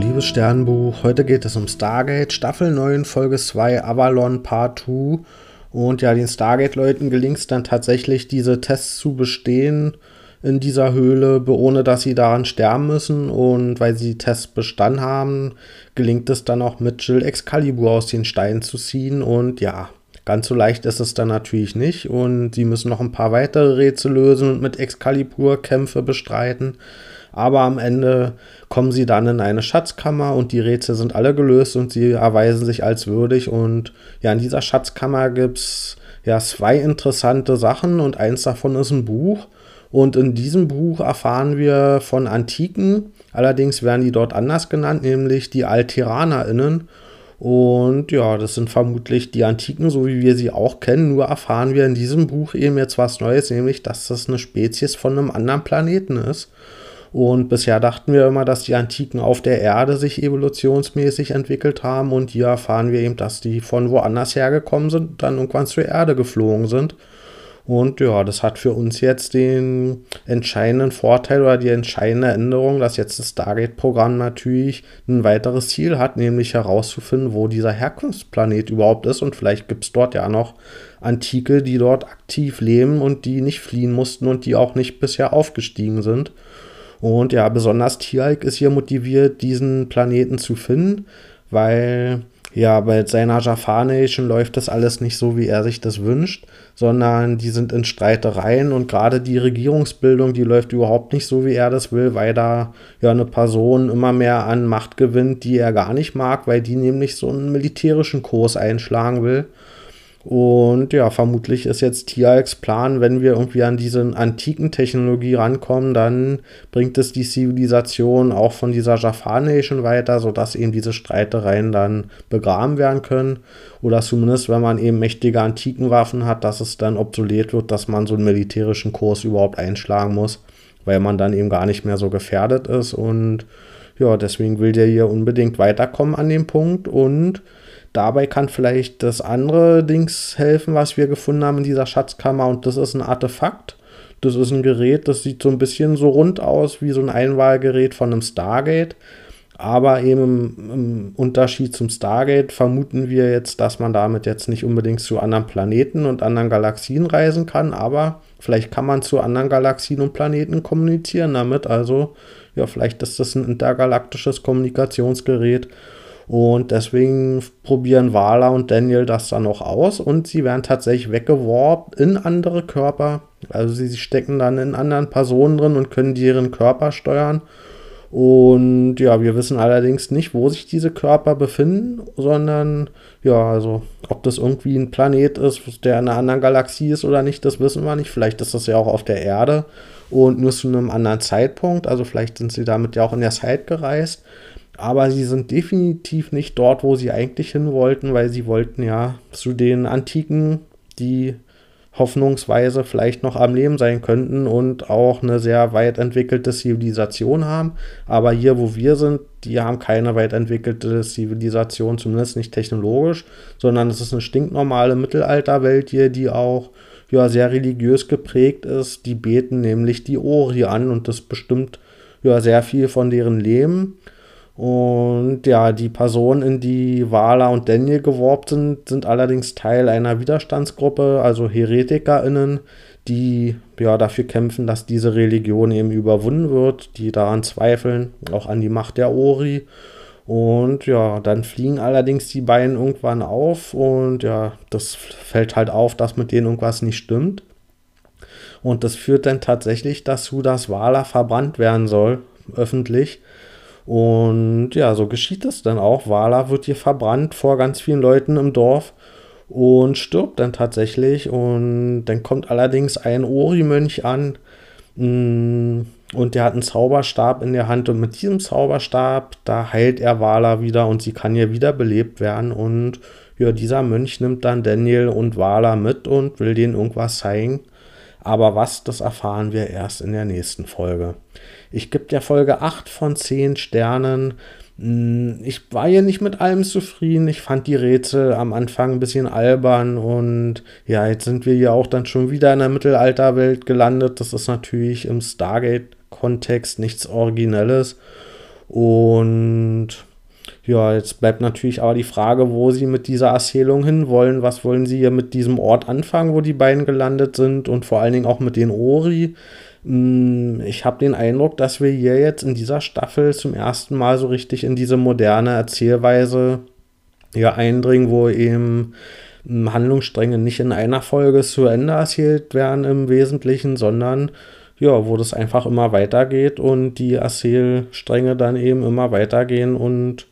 liebes Sternbuch, heute geht es um Stargate, Staffel 9, Folge 2, Avalon Part 2. Und ja, den Stargate-Leuten gelingt es dann tatsächlich, diese Tests zu bestehen in dieser Höhle, ohne dass sie daran sterben müssen. Und weil sie die Tests bestanden haben, gelingt es dann auch mit Jill Excalibur aus den Steinen zu ziehen. Und ja, ganz so leicht ist es dann natürlich nicht. Und sie müssen noch ein paar weitere Rätsel lösen und mit Excalibur Kämpfe bestreiten. Aber am Ende kommen sie dann in eine Schatzkammer und die Rätsel sind alle gelöst und sie erweisen sich als würdig. Und ja, in dieser Schatzkammer gibt es ja zwei interessante Sachen und eins davon ist ein Buch. Und in diesem Buch erfahren wir von Antiken, allerdings werden die dort anders genannt, nämlich die AlteranerInnen. Und ja, das sind vermutlich die Antiken, so wie wir sie auch kennen. Nur erfahren wir in diesem Buch eben jetzt was Neues, nämlich, dass das eine Spezies von einem anderen Planeten ist. Und bisher dachten wir immer, dass die Antiken auf der Erde sich evolutionsmäßig entwickelt haben. Und hier erfahren wir eben, dass die von woanders hergekommen sind, dann irgendwann zur Erde geflogen sind. Und ja, das hat für uns jetzt den entscheidenden Vorteil oder die entscheidende Änderung, dass jetzt das Stargate-Programm natürlich ein weiteres Ziel hat, nämlich herauszufinden, wo dieser Herkunftsplanet überhaupt ist. Und vielleicht gibt es dort ja noch Antike, die dort aktiv leben und die nicht fliehen mussten und die auch nicht bisher aufgestiegen sind. Und ja, besonders Tialk ist hier motiviert, diesen Planeten zu finden, weil ja, bei seiner Jafar Nation läuft das alles nicht so, wie er sich das wünscht, sondern die sind in Streitereien und gerade die Regierungsbildung, die läuft überhaupt nicht so, wie er das will, weil da ja eine Person immer mehr an Macht gewinnt, die er gar nicht mag, weil die nämlich so einen militärischen Kurs einschlagen will. Und ja, vermutlich ist jetzt Tialks Plan, wenn wir irgendwie an diese antiken Technologie rankommen, dann bringt es die Zivilisation auch von dieser Jafar Nation weiter, sodass eben diese Streitereien dann begraben werden können. Oder zumindest, wenn man eben mächtige antiken Waffen hat, dass es dann obsolet wird, dass man so einen militärischen Kurs überhaupt einschlagen muss, weil man dann eben gar nicht mehr so gefährdet ist. Und ja, deswegen will der hier unbedingt weiterkommen an dem Punkt und Dabei kann vielleicht das andere Dings helfen, was wir gefunden haben in dieser Schatzkammer. Und das ist ein Artefakt. Das ist ein Gerät, das sieht so ein bisschen so rund aus wie so ein Einwahlgerät von einem Stargate. Aber eben im, im, Unterschied zum Stargate vermuten wir jetzt, dass man damit jetzt nicht unbedingt zu anderen Planeten und anderen Galaxien reisen kann. Aber vielleicht kann man zu anderen Galaxien und Planeten kommunizieren damit. Also ja, vielleicht ist das ein intergalaktisches Kommunikationsgerät. Und deswegen probieren Wala und Daniel das dann noch aus und sie werden tatsächlich weggeworben in andere Körper. Also sie stecken dann in anderen Personen drin und können deren Körper steuern. Und ja, wir wissen allerdings nicht, wo sich diese Körper befinden, sondern ja, also ob das irgendwie ein Planet ist, der in einer anderen Galaxie ist oder nicht, das wissen wir nicht. Vielleicht ist das ja auch auf der Erde und nur zu einem anderen Zeitpunkt. Also vielleicht sind sie damit ja auch in der Zeit gereist aber sie sind definitiv nicht dort, wo sie eigentlich hin wollten, weil sie wollten ja zu den Antiken, die hoffnungsweise vielleicht noch am Leben sein könnten und auch eine sehr weit entwickelte Zivilisation haben. Aber hier, wo wir sind, die haben keine weit entwickelte Zivilisation, zumindest nicht technologisch, sondern es ist eine stinknormale Mittelalterwelt hier, die auch ja, sehr religiös geprägt ist. Die beten nämlich die Ori an und das bestimmt ja sehr viel von deren Leben. Und ja, die Personen, in die Wala und Daniel geworben sind, sind allerdings Teil einer Widerstandsgruppe, also HeretikerInnen, die ja dafür kämpfen, dass diese Religion eben überwunden wird, die daran zweifeln, auch an die Macht der Ori. Und ja, dann fliegen allerdings die beiden irgendwann auf und ja, das fällt halt auf, dass mit denen irgendwas nicht stimmt. Und das führt dann tatsächlich dazu, dass Wala verbrannt werden soll, öffentlich. Und ja, so geschieht es dann auch. Wala wird hier verbrannt vor ganz vielen Leuten im Dorf und stirbt dann tatsächlich. Und dann kommt allerdings ein Ori-Mönch an mm, und der hat einen Zauberstab in der Hand. Und mit diesem Zauberstab, da heilt er Wala wieder und sie kann hier wiederbelebt werden. Und ja, dieser Mönch nimmt dann Daniel und Wala mit und will denen irgendwas zeigen. Aber was, das erfahren wir erst in der nächsten Folge. Ich gebe der Folge 8 von 10 Sternen. Hm, ich war hier nicht mit allem zufrieden. Ich fand die Rätsel am Anfang ein bisschen albern und ja, jetzt sind wir hier auch dann schon wieder in der Mittelalterwelt gelandet. Das ist natürlich im Stargate-Kontext nichts Originelles. Und ja, jetzt bleibt natürlich aber die Frage, wo sie mit dieser Erzählung hinwollen. Was wollen sie hier mit diesem Ort anfangen, wo die beiden gelandet sind und vor allen Dingen auch mit den Ori. Hm, ich habe den Eindruck, dass wir hier jetzt in dieser Staffel zum ersten Mal so richtig in diese moderne Erzählweise ja, eindringen, wo eben hm, Handlungsstränge nicht in einer Folge zu Ende erzählt werden im Wesentlichen, sondern ja, wo das einfach immer weitergeht und die Erzählstränge dann eben immer weitergehen und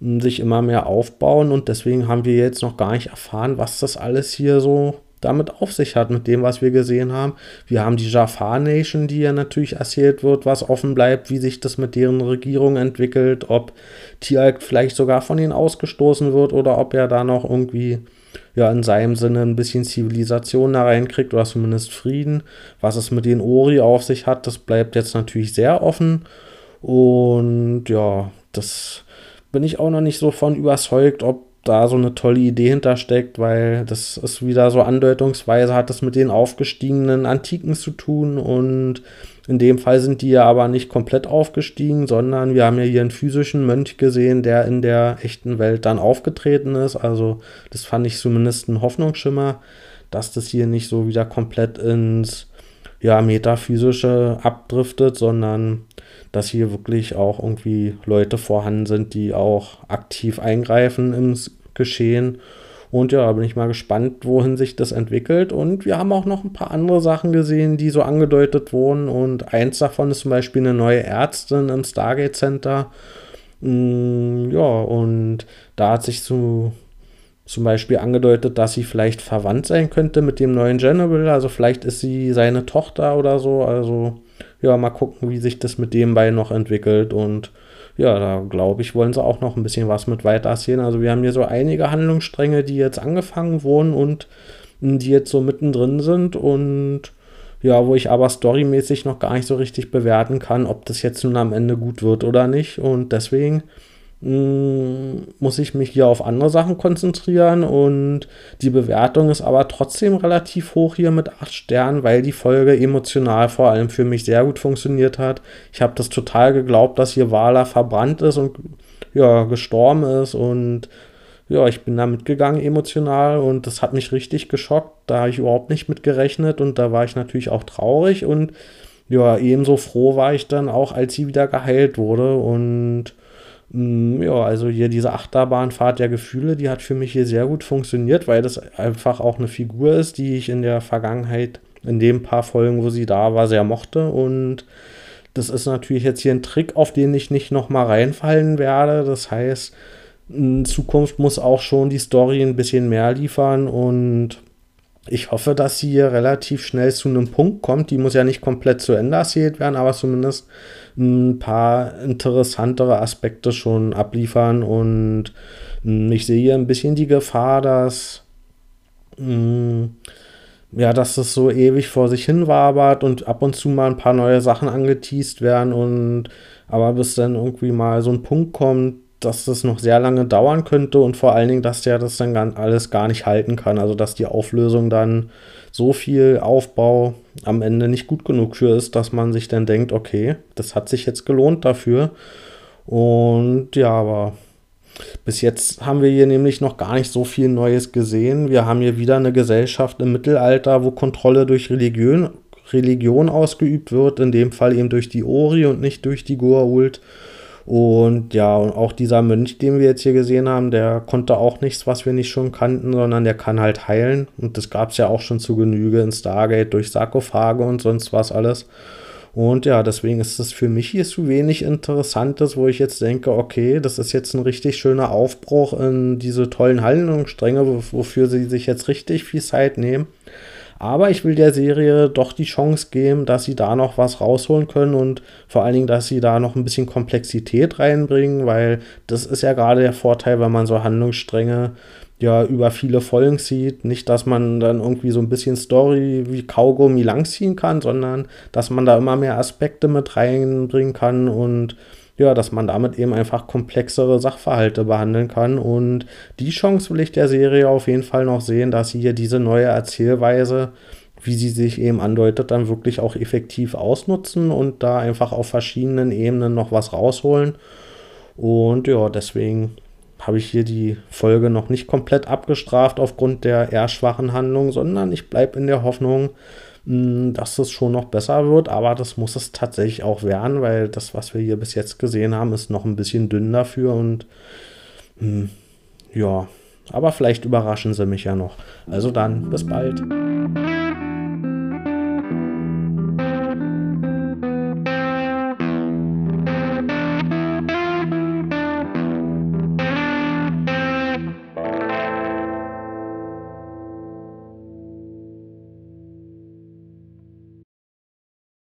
hm, sich immer mehr aufbauen. Und deswegen haben wir jetzt noch gar nicht erfahren, was das alles hier so damit auf sich hat, mit dem, was wir gesehen haben. Wir haben die Jafar Nation, die ja natürlich erzählt wird, was offen bleibt, wie sich das mit deren Regierung entwickelt, ob Tialk vielleicht sogar von ihnen ausgestoßen wird oder ob er da noch irgendwie ja in seinem Sinne ein bisschen Zivilisation da reinkriegt oder zumindest Frieden. Was es mit den Ori auf sich hat, das bleibt jetzt natürlich sehr offen. Und ja, das bin ich auch noch nicht so von überzeugt, ob da so eine tolle Idee hintersteckt, weil das ist wieder so andeutungsweise, hat das mit den aufgestiegenen Antiken zu tun und in dem Fall sind die ja aber nicht komplett aufgestiegen, sondern wir haben ja hier einen physischen Mönch gesehen, der in der echten Welt dann aufgetreten ist. Also das fand ich zumindest ein Hoffnungsschimmer, dass das hier nicht so wieder komplett ins ja, metaphysische abdriftet, sondern dass hier wirklich auch irgendwie Leute vorhanden sind, die auch aktiv eingreifen im Geschehen. Und ja, bin ich mal gespannt, wohin sich das entwickelt. Und wir haben auch noch ein paar andere Sachen gesehen, die so angedeutet wurden. Und eins davon ist zum Beispiel eine neue Ärztin im Stargate Center. Mm, ja, und da hat sich so zum Beispiel angedeutet, dass sie vielleicht verwandt sein könnte mit dem neuen General. Also vielleicht ist sie seine Tochter oder so. Also ja, mal gucken, wie sich das mit dem beiden noch entwickelt. Und ja, da glaube ich, wollen sie auch noch ein bisschen was mit weiter sehen. Also wir haben hier so einige Handlungsstränge, die jetzt angefangen wurden und die jetzt so mittendrin sind und ja, wo ich aber storymäßig noch gar nicht so richtig bewerten kann, ob das jetzt nun am Ende gut wird oder nicht. Und deswegen hm, muss ich mich hier auf andere Sachen konzentrieren und die Bewertung ist aber trotzdem relativ hoch hier mit 8 Sternen, weil die Folge emotional vor allem für mich sehr gut funktioniert hat. Ich habe das total geglaubt, dass hier Wala verbrannt ist und ja, gestorben ist und ja, ich bin da mitgegangen emotional und das hat mich richtig geschockt. Da habe ich überhaupt nicht mit gerechnet und da war ich natürlich auch traurig und ja, ebenso froh war ich dann auch, als sie wieder geheilt wurde und ja, also hier diese Achterbahnfahrt der Gefühle, die hat für mich hier sehr gut funktioniert, weil das einfach auch eine Figur ist, die ich in der Vergangenheit, in den paar Folgen, wo sie da war, sehr mochte. Und das ist natürlich jetzt hier ein Trick, auf den ich nicht nochmal reinfallen werde. Das heißt, in Zukunft muss auch schon die Story ein bisschen mehr liefern und ich hoffe, dass sie hier relativ schnell zu einem Punkt kommt. Die muss ja nicht komplett zu Ende erzählt werden, aber zumindest ein paar interessantere Aspekte schon abliefern. Und hm, ich sehe hier ein bisschen die Gefahr, dass, hm, ja, dass es so ewig vor sich hin wabert und ab und zu mal ein paar neue Sachen angeteased werden und aber bis dann irgendwie mal so ein Punkt kommt, dass das noch sehr lange dauern könnte und vor allen Dingen, dass der das dann alles gar nicht halten kann. Also dass die Auflösung dann so viel Aufbau am Ende nicht gut genug für ist, dass man sich dann denkt, okay, das hat sich jetzt gelohnt dafür. Und ja, aber bis jetzt haben wir hier nämlich noch gar nicht so viel Neues gesehen. Wir haben hier wieder eine Gesellschaft im Mittelalter, wo Kontrolle durch Religion, Religion ausgeübt wird, in dem Fall eben durch die Ori und nicht durch die Goa'uld. Und ja, und auch dieser Mönch, den wir jetzt hier gesehen haben, der konnte auch nichts, was wir nicht schon kannten, sondern der kann halt heilen. Und das gab es ja auch schon zu Genüge in Stargate durch Sarkophage und sonst was alles. Und ja, deswegen ist es für mich hier zu wenig Interessantes, wo ich jetzt denke, okay, das ist jetzt ein richtig schöner Aufbruch in diese tollen Handlungsstränge, wofür sie sich jetzt richtig viel Zeit nehmen. Aber ich will der Serie doch die Chance geben, dass sie da noch was rausholen können und vor allen Dingen, dass sie da noch ein bisschen Komplexität reinbringen, weil das ist ja gerade der Vorteil, wenn man so Handlungsstränge ja über viele Folgen zieht. Nicht, dass man dann irgendwie so ein bisschen Story wie Kaugummi langziehen kann, sondern dass man da immer mehr Aspekte mit reinbringen kann und ja, dass man damit eben einfach komplexere Sachverhalte behandeln kann. Und die Chance will ich der Serie auf jeden Fall noch sehen, dass sie hier diese neue Erzählweise wie sie sich eben andeutet, dann wirklich auch effektiv ausnutzen und da einfach auf verschiedenen Ebenen noch was rausholen. Und ja, deswegen habe ich hier die Folge noch nicht komplett abgestraft aufgrund der eher schwachen Handlung, sondern ich bleibe in der Hoffnung, dass es schon noch besser wird, aber das muss es tatsächlich auch werden, weil das, was wir hier bis jetzt gesehen haben, ist noch ein bisschen dünn dafür und mh, hm, ja, aber vielleicht überraschen sie mich ja noch. Also dann, bis bald.